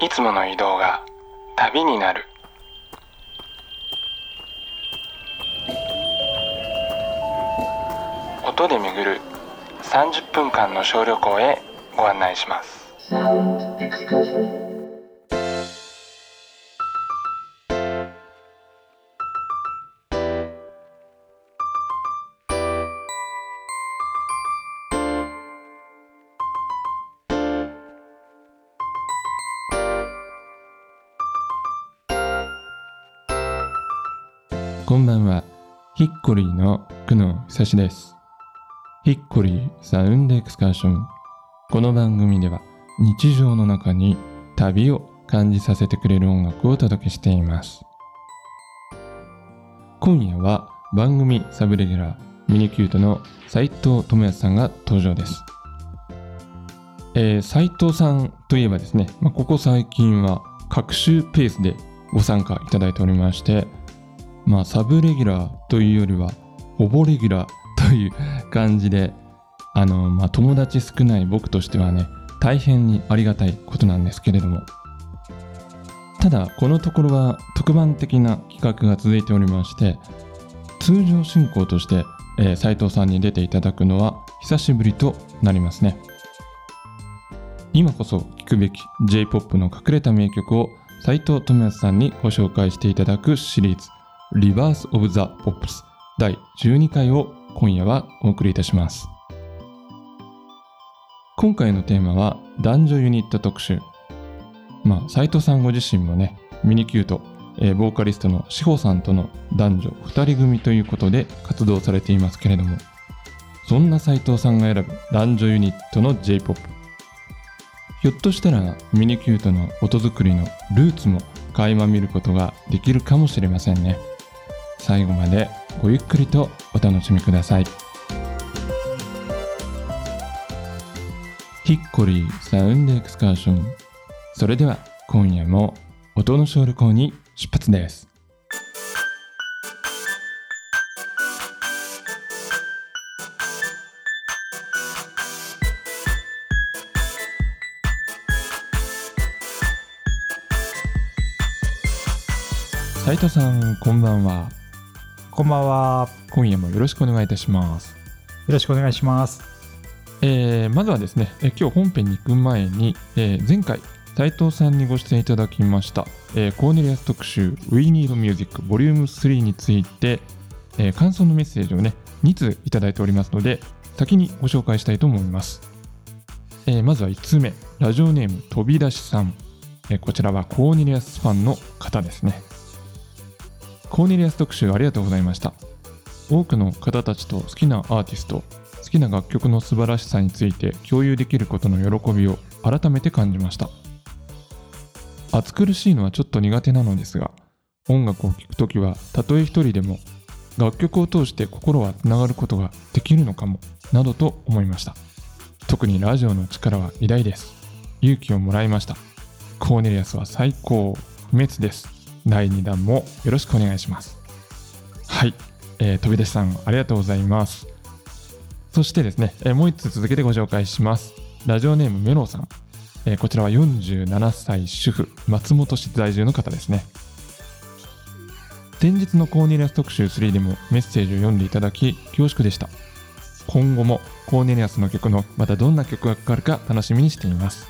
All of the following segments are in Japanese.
いつもの移動が旅になる。音で巡る30分間の小旅行へご案内します。こんばんは。ヒッコリーの久野久志です。ヒッコリーサウンドエクスカーション。この番組では日常の中に旅を感じさせてくれる音楽をお届けしています。今夜は番組サブレギュラーミニキュートの斉藤智康さんが登場です。えー、斉藤さんといえばですね、まあ、ここ最近は隔週ペースでご参加いただいておりまして、まあ、サブレギュラーというよりは、ほぼレギュラーという感じで、あの、まあ、友達少ない僕としてはね、大変にありがたいことなんですけれども。ただ、このところは特番的な企画が続いておりまして、通常進行として、え斉藤さんに出ていただくのは久しぶりとなりますね。今こそ聴くべき J-POP の隠れた名曲を斉藤智康さんにご紹介していただくシリーズリバース・オブ・ザ・ポップス第12回を今夜はお送りいたします。今回のテーマは男女ユニット特集。まあ、斉藤さんご自身もね、ミニキュート、えーボーカリストの志保さんとの男女2人組ということで活動されていますけれども、そんな斉藤さんが選ぶ男女ユニットの J-POP。ひょっとしたらミニキュートの音作りのルーツも垣間見ることができるかもしれませんね。最後までごゆっくりとお楽しみください。ヒッコリーサウンドエクスカーション。それでは今夜も音の小旅行に出発です。斉藤さん、こんばんは。こんばんは。今夜もよろしくお願いいたします。よろしくお願いします。えーまずはですね、えー今日本編に行く前に、えー前回斉藤さんにご出演いただきました、えーコーネリアス特集 We Need Music Vol.3 について、えー感想のメッセージをね2通いただいておりますので先にご紹介したいと思います、えーまずは1通目ラジオネーム飛び出しさん、えーこちらはコーネリアスファンの方ですねコーネリアス特集ありがとうございました。多くの方たちと好きなアーティスト好きな楽曲の素晴らしさについて共有できることの喜びを改めて感じました。暑苦しいのはちょっと苦手なのですが音楽を聴くときはたとえ一人でも楽曲を通して心はつながることができるのかもなどと思いました。特にラジオの力は偉大です。勇気をもらいました。コーネリアスは最高。不滅です。第2弾もよろしくお願いしますはい、えー飛び出しさんありがとうございますそしてですね、えーもう一つ続けてご紹介します。ラジオネームメロウさん。えーこちらは47歳主婦、松本市在住の方ですね。先日のコーネリアス特集3でもメッセージを読んでいただき恐縮でした。今後もコーネリアスの曲のまたどんな曲がかかるか楽しみにしています。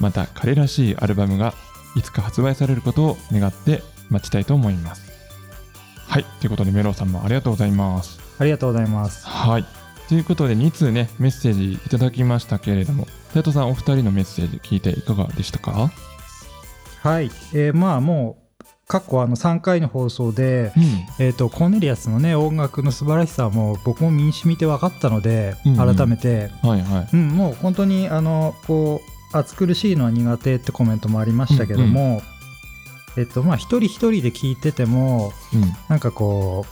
また彼らしいアルバムがいつか発売されることを願って待ちたいと思います。はい、ということでメロウさんもありがとうございます。ありがとうございます。はい。ということで、2通ね、メッセージいただきましたけれども、斉藤さん、お二人のメッセージ聞いていかがでしたか？はい。えーまあもう、過去あの3回の放送で、うん。えっ、と、コーネリアスのね、音楽の素晴らしさはもう僕も身に染みて分かったので、うんうん改めて、はいはい。うん、もう本当に、あの、こう、暑苦しいのは苦手ってコメントもありましたけども、えっと、まあ、一人一人で聞いてても、うん。なんかこ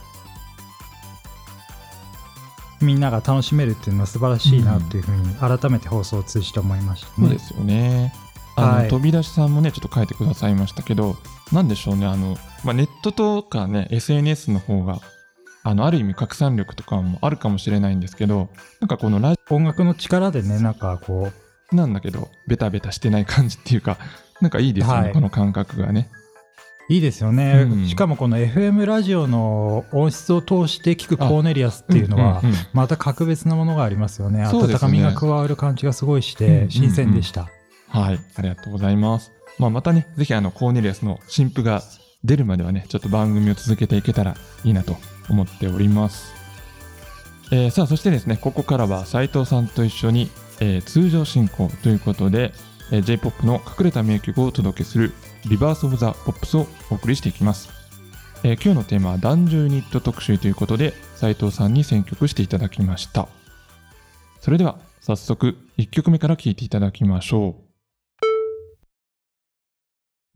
う、みんなが楽しめるっていうのは素晴らしいなっていうふうに改めて放送を通じて思いました、ねそうですよね。あの、はい飛び出しさんもね、ちょっと書いてくださいましたけど、なんでしょうね、あの、まあ、ネットとかね、SNS の方が、あの、ある意味拡散力とかもあるかもしれないんですけど、なんかこのラジ音楽の力でねなんかこうなんだけどベタベタしてない感じっていうか なんかいいですよね、はい。この感覚がね。いいですよね、うん。しかもこの FM ラジオの音質を通して聞くコーネリアスっていうのはんんん。また格別なものがありますよね。温かみが加わる感じがすごいしうんうんうん。て新鮮でした、はい。ありがとうございます、まあ、またねぜひあのコーネリアスの新譜が出るまではねちょっと番組を続けていけたらいいなと思っております、えーさあそしてですねここからは斉藤さんと一緒に、えー通常進行ということで、えー J-POP の隠れた名曲をお届けするリバース・オブ・ザ・ポップスをお送りしていきます、えー今日のテーマは男女ユニット特集ということで斉藤さんに選曲していただきました。それでは早速1曲目から聴いていただきましょう。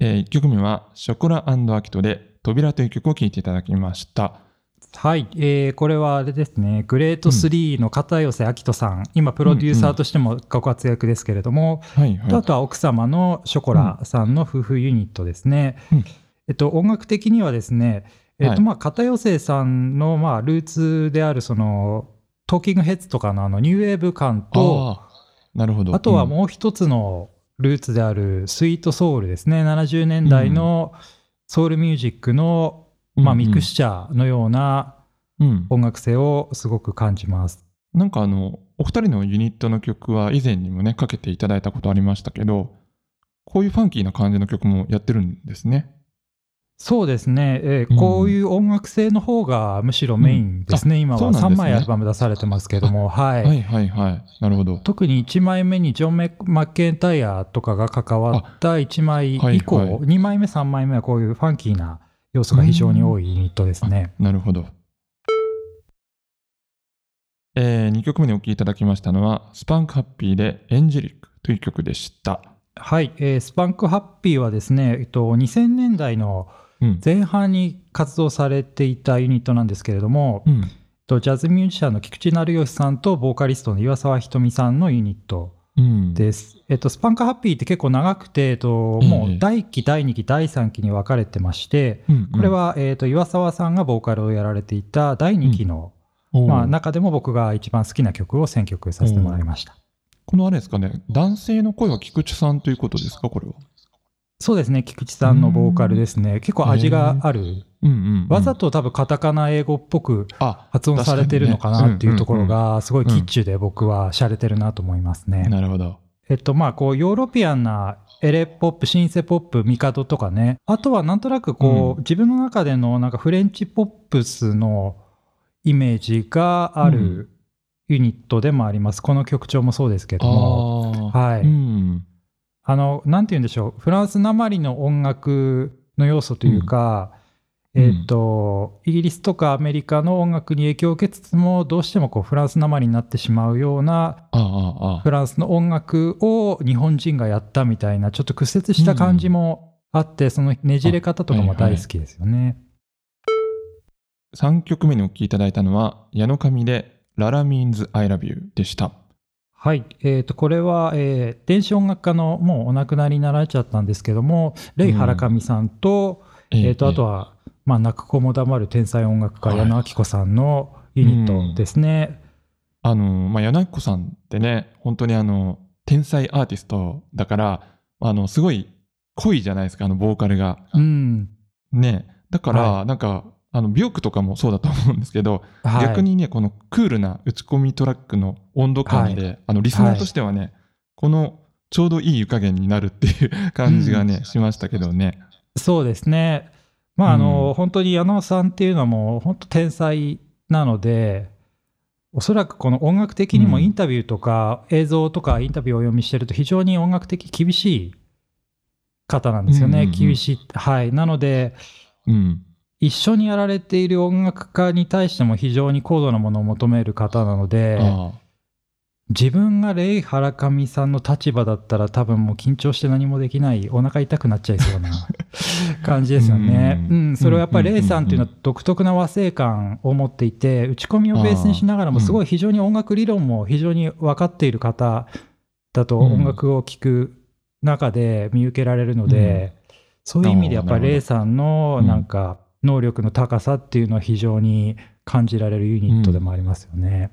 え1曲目はショコラアキトで扉という曲を聴いていただきました。はい、えーこれはあれですね、グレート3の片寄明人さん、今、プロデューサーとしてもご活躍ですけれども、あとは奥様のショコラさんの夫婦ユニットですね。うん。えっと、音楽的にはですね、えっはい。とまあ、片寄さんのまあルーツであるそのトーキングヘッズとかのあのニューウェーブ感と、なるほど。あとはもう一つのルーツであるスイートソウルですね、70年代のソウルミュージックの、うん、まあ、ミクシスチャーのようなうん、音楽性をすごく感じます。なんかあの、お二人のユニットの曲は以前にもね、かけていただいたことありましたけど、こういうファンキーな感じの曲もやってるんですね。そうですね、えーうん。こういう音楽性の方がむしろメインですね、今は3そうなんですね。枚アルバム出されてますけども、はい。はいはいはい。なるほど。特に1枚目にジョン・メマッケンタイヤとかが関わった1枚以降、はいはい。2枚目、3枚目はこういうファンキーな要素が非常に多いユニットですね。なるほど。え2曲目にお聴きいただきましたのは、スパンクハッピーでエンジェリックという曲でした。はい、えースパンクハッピーはですね、えっと、2000年代のうん。前半に活動されていたユニットなんですけれども、うん。えっとジャズミュージシャンの菊地成孔さんとボーカリストの岩沢ひとみさんのユニットうん。です。えっと、スパンクハッピーって結構長くて、えっと、ええもう第1期、第2期、第3期に分かれてまして、うんうんこれ、は、えっと、岩沢さんがボーカルをやられていた第2期の、おーまあ、中でも僕が一番好きな曲を選曲させてもらいました。このあれですかね、男性の声は菊池さんということですか、これは？そうですね、菊池さんのボーカルですね。結構味がある。うんうん、うん。わざと多分カタカナ英語っぽくあ発音されてるのかなっていうところが、すごいキッチュで僕は洒落てるなと思いますね。なるほど。えっと、まあ、こう、ヨーロピアンなエレポップ、シンセポップ、ミカドとかね。あとはなんとなくこう、うん自分の中でのなんかフレンチポップスのイメージがあうんるユニットでもあります。この曲調もそうですけども。はいうん。あの、なんて言うんでしょう。フランスなまりの音楽の要素というか、うんえっと、イギリスとかアメリカの音楽に影響を受けつつも、どうしてもこうフランスなまりになってしまうようなああ、ああフ。ランスの音楽を日本人がやったみたいな、ちょっと屈折した感じもあって、そのねじれ方とかも大好きですよね。3曲目にお聴きいただいたのは、矢野上で、ララ means I love you でした。はい。えっ、と、これは、えー電子音楽家のもうお亡くなりになられちゃったんですけども、レイ・ハラカミさんと、えっ、と、あとは、まあ、泣く子も黙る天才音楽家、はい矢野明子さんのユニットですね。あの、まあ、柳子さんってね、本当にあの、天才アーティストだから、あの、すごい濃いじゃないですか、あの、ボーカルが。うん。ね。だから、はなんか、あの、美容とかもそうだと思うんですけど、はい、逆にね、このクールな打ち込みトラックの温度感で、あの、リスナーとしてはね、この、ちょうどいい湯加減になるっていう感じがね、しましたけどね。そうですね。まあ、あの、うん本当に矢野さんっていうのはもう、本当天才なので、おそらくこの音楽的にもうんインタビューとか映像とかインタビューをお読みしてると非常に音楽的厳しい方なんですよね。うんうんうん厳しい。はい。なので、うん。一緒にやられている音楽家に対しても非常に高度なものを求める方なので。自分がレイ・ハラカミさんの立場だったら多分もう緊張して何もできないお腹痛くなっちゃいそうな 感じですよね。ううんん、それはやっぱりレイさんっていうのは独特な和声感を持っていて打ち込みをベースにしながらもすごい非常に音楽理論も非常に分かっている方だとうん音楽を聴く中で見受けられるので、そういう意味でやっぱりレイさんのうんなんか能力の高さっていうのは非常に感じられるユニットでもありますよね。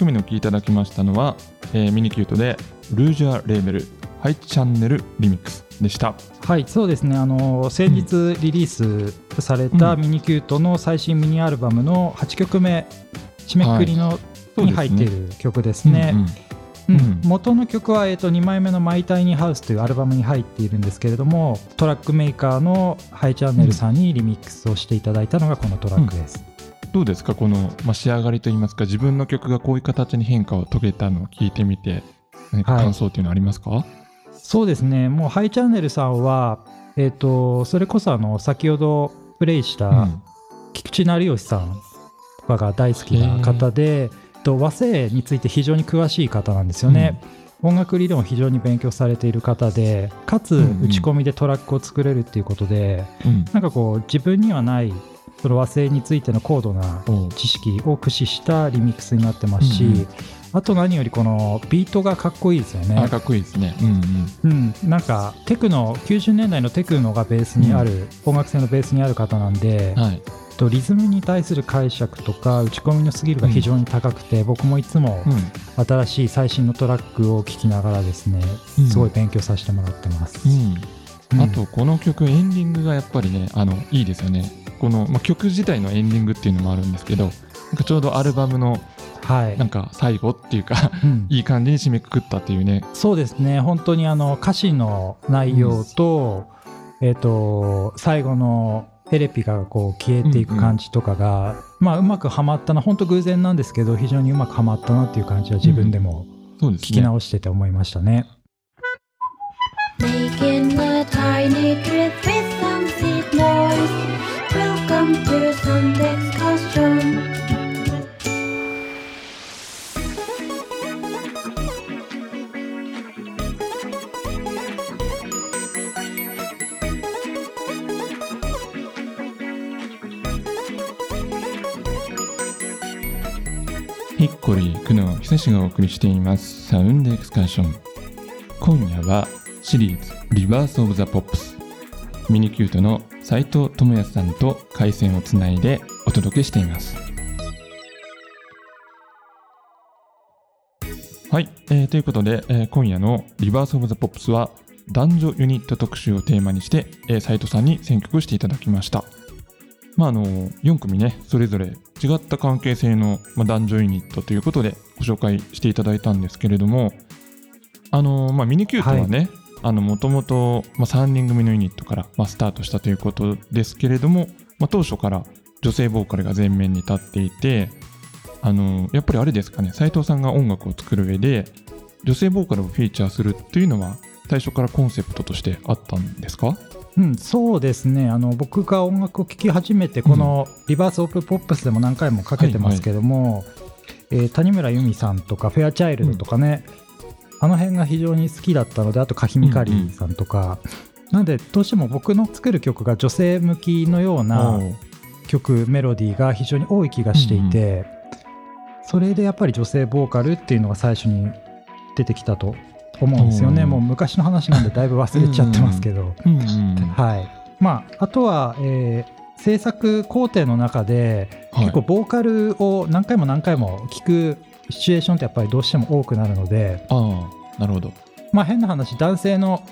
曲目のお聴きいただきましたのは、えーミニキュートでルージュアレーベルハイチャンネルリミックスでした。はい、そうですね。あの先日リリースされたうんミニキュートの最新ミニアルバムの8曲目締めくくりの、そうですねに入っている曲ですね。うんうんうんうん元の曲は、えー、と2枚目の「マイ・タイニー・ハウス」というアルバムに入っているんですけれどもトラックメーカーのハイチャンネルさんにリミックスをしていただいたのがこのトラックです。どうですか？この、まあ、仕上がりといいますか？自分の曲がこういう形に変化を遂げたのを聞いてみて何かはい。感想っていうのありますか、そうですね。もうハイチャンネルさんは、えー、とそれこそあの先ほどプレイした、うん。菊池成吉さんとかが大好きな方で、と和声について非常に詳しい方なんですよね。音楽理論を非常に勉強されている方でかつうんうん。打ち込みでトラックを作れるっていうことで、うん。なんかこう自分にはないその和声についての高度な知識を駆使したリミックスになってますし、うんうん。あと何よりこのビートがかっこいいですよね。あ。かっこいいですね。うんうん。うん、なんかテクノ90年代のテクノがベースにある、音楽性のベースにある方なんで、はい。とリズムに対する解釈とか打ち込みのスキルが非常に高くて、僕もいつもうん。新しい最新のトラックを聴きながらですね、うん。すごい勉強させてもらってます。うん。うん。あとこの曲エンディングがやっぱりねあのいいですよねこの、まあ、曲自体のエンディングっていうのもあるんですけどなんかちょうどアルバムのはい。なんか最後っていうかうん。いい感じに締めくくったっていうね。そうですね。本当にあの歌詞の内容と,、えっと最後のエレピがこう消えていく感じとかが、まあ、うまくはまったな本当偶然なんですけど非常にうまくはまったなっていう感じは自分でもそうですね。聞き直してて思いましたね。Making a tiny trip with some seed ヒッコリー久野久志がお送りしています。サウンドエクスカーション。今夜はシリーズリバースオブザポップスミニキュートの斉藤智康さんと回線をつないでお届けしています。はい、えーということで、えー今夜のリバースオブザポップスは男女ユニット特集をテーマにして、えー斉藤さんに選曲していただきました。まあ、あの4組ねそれぞれ違った関係性の、まあ、男女ユニットということでご紹介していただいたんですけれどもあの、まあ、ミニキュートはね、あのもともとまあ3人組のユニットから、まあ、スタートしたということですけれども、まあ、当初から女性ボーカルが前面に立っていてあのやっぱりあれですかね斉藤さんが音楽を作る上で女性ボーカルをフィーチャーするっていうのは最初からコンセプトとしてあったんですか？うん、そうですね。あの僕が音楽を聴き始めてこの「リバース・オープン・ポップス」でも何回もかけてますけども、えー谷村由美さんとかフェアチャイルドとかね、あの辺が非常に好きだったのであとカヒミカリーさんとか、なんでどうしても僕の作る曲が女性向きのような曲メロディーが非常に多い気がしていて、それでやっぱり女性ボーカルっていうのが最初に出てきたと思うんですよね、うん。もう昔の話なんでだいぶ忘れちゃってますけど。うんうん はい。まあ、あとは、えー制作工程の中で、はい。結構ボーカルを何回も何回も聞くシチュエーションってやっぱりどうしても多くなるので、ああなるほど。まあ、変な話男性の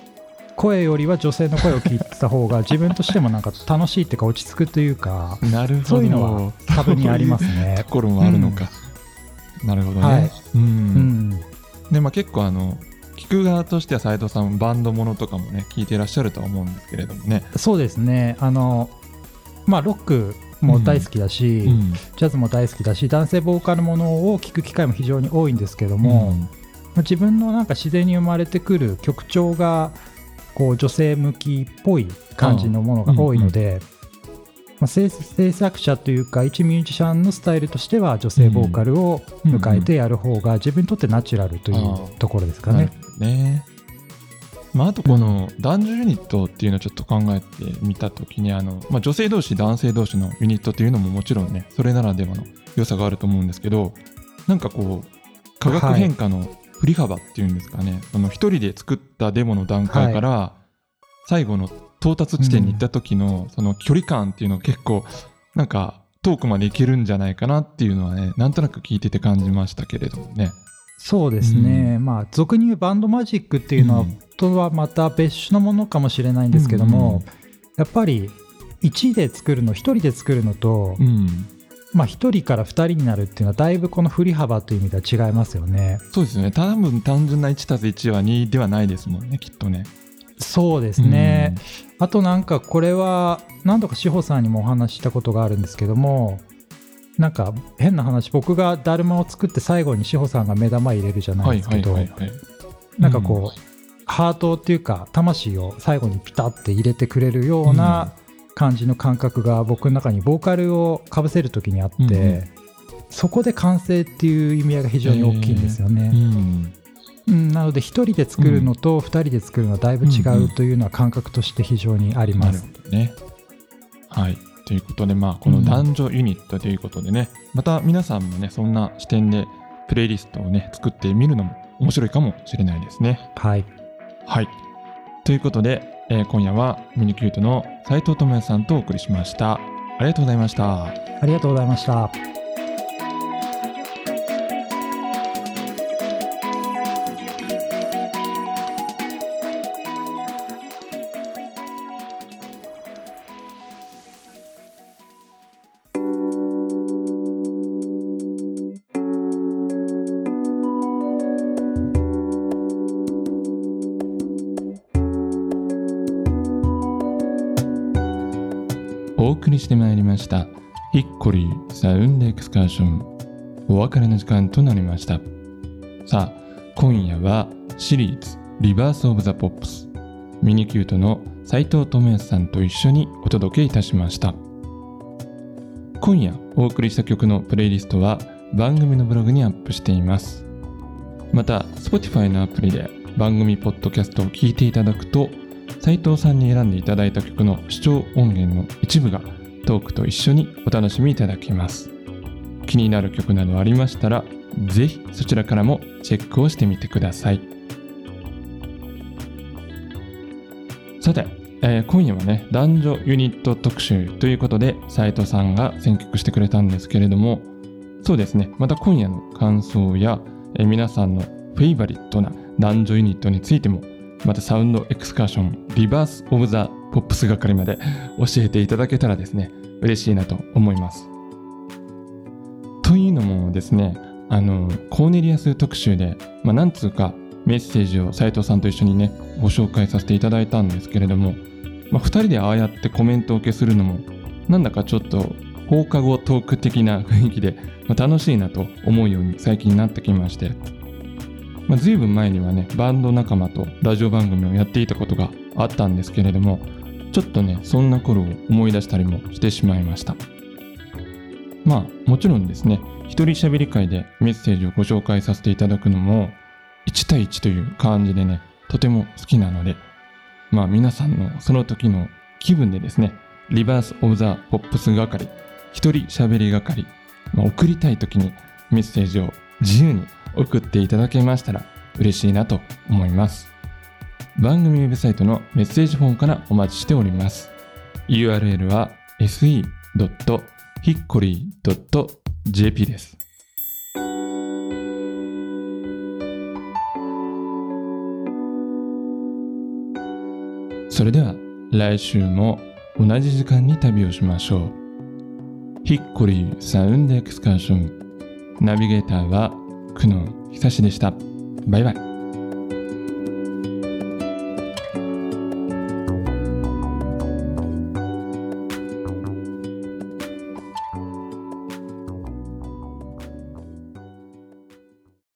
声よりは女性の声を聞いてた方が自分としてもなんか楽しいっていうか落ち着くというかなるほど。そういうのは多分にありますね。と。ころもあるのか、なるほどね、はい。うん。うん。でまあ結構あの聞く側としては斉藤さんバンドものとかもね聞いていらっしゃるとは思うんですけれどもね、そうですね。あの、まあ、ロックも大好きだし、うん。ジャズも大好きだし男性ボーカルものを聞く機会も非常に多いんですけども、うん。自分のなんか自然に生まれてくる曲調がこう女性向きっぽい感じのものが多いので、まあ、制制作者というか一ミュージシャンのスタイルとしては女性ボーカルを迎えてやる方が自分にとってナチュラルといあうー。ところですかね。なるほどねまあ、あとこの男女ユニットっていうのをちょっと考えてみたときにあの、まあ、女性同士男性同士のユニットっていうのももちろんねそれならではの良さがあると思うんですけどなんかこう化学変化の振り幅っていうんですかね、その一人で作ったデモの段階から最後の到達地点に行った時のその距離感っていうのが結構なんか遠くまで行けるんじゃないかなっていうのはねなんとなく聞いてて感じましたけれどもね。そうですね、まあ俗に言うバンドマジックっていうのは、うん。とはまた別種のものかもしれないんですけども、うん。うんやっぱり1で作るの1人で作るのと、うん、まあ、1人から2人になるっていうのはだいぶこの振り幅という意味では違いますよね。そうですね。多分単純な 1+1 は2ではないですもんねきっとね。そうですね、あとなんかこれは何度か志保さんにもお話ししたことがあるんですけどもなんか変な話僕がだるまを作って最後に志保さんが目玉入れるじゃないですけどはいはい。なんかこう、ハートっていうか魂を最後にピタッて入れてくれるような感じの感覚が僕の中にボーカルをかぶせる時にあって、うんうんそこで完成っていう意味合いが非常に大きいんですよね。うんうん、なので1人で作るのと2人で作るのはだいぶ違うというのは感覚として非常にあります。ほどね。はい。ということで、まあ、この男女ユニットということでね、また皆さんもね、そんな視点でプレイリストをね、作ってみるのも面白いかもしれないですね。はい、はい。ということで、えー今夜はミニキュートの斉藤智也さんとお送りしました。ありがとうございました。ありがとうございました。お送りしてまいりました。ヒッコリーサウンドエクスカーション。お別れの時間となりました。さあ今夜はシリーズリバースオブザポップスミニキュートの斉藤智康さんと一緒にお届けいたしました。今夜お送りした曲のプレイリストは番組のブログにアップしています。また Spotify のアプリで番組ポッドキャストを聞いていただくと斉藤さんに選んでいただいた曲の視聴音源の一部がトークと一緒にお楽しみいただけます。気になる曲などありましたらぜひそちらからもチェックをしてみてください。さて、えー今夜はね男女ユニット特集ということで斉藤さんが選曲してくれたんですけれどもそうですねまた今夜の感想や、えー皆さんのフェイバリットな男女ユニットについてもまたサウンドエクスカーションリバース・オブ・ザ・ポップス係まで 教えていただけたらですね嬉しいなと思います。というのもですねあのコーネリアス特集で、まあ、なんつうかメッセージを斉藤さんと一緒にねご紹介させていただいたんですけれども、まあ、2人でああやってコメントを受けするのもなんだかちょっと放課後トーク的な雰囲気で、まあ楽しいなと思うように最近なってきましてまあ、随分前にはねバンド仲間とラジオ番組をやっていたことがあったんですけれどもちょっとねそんな頃を思い出したりもしてしまいました。まあもちろんですね一人喋り会でメッセージをご紹介させていただくのも1対1という感じでねとても好きなのでまあ皆さんのその時の気分でですねリバース・オブ・ザ・ポップス係一人喋り係、まあ、送りたい時にメッセージを自由に送っていただけましたら嬉しいなと思います。番組ウェブサイトのメッセージフォームからお待ちしております。URL は se.hickory.jp です。それでは来週も同じ時間に旅をしましょう。ヒッコリーサウンドエクスカーションナビゲーターは久野久志でした。バイバイ。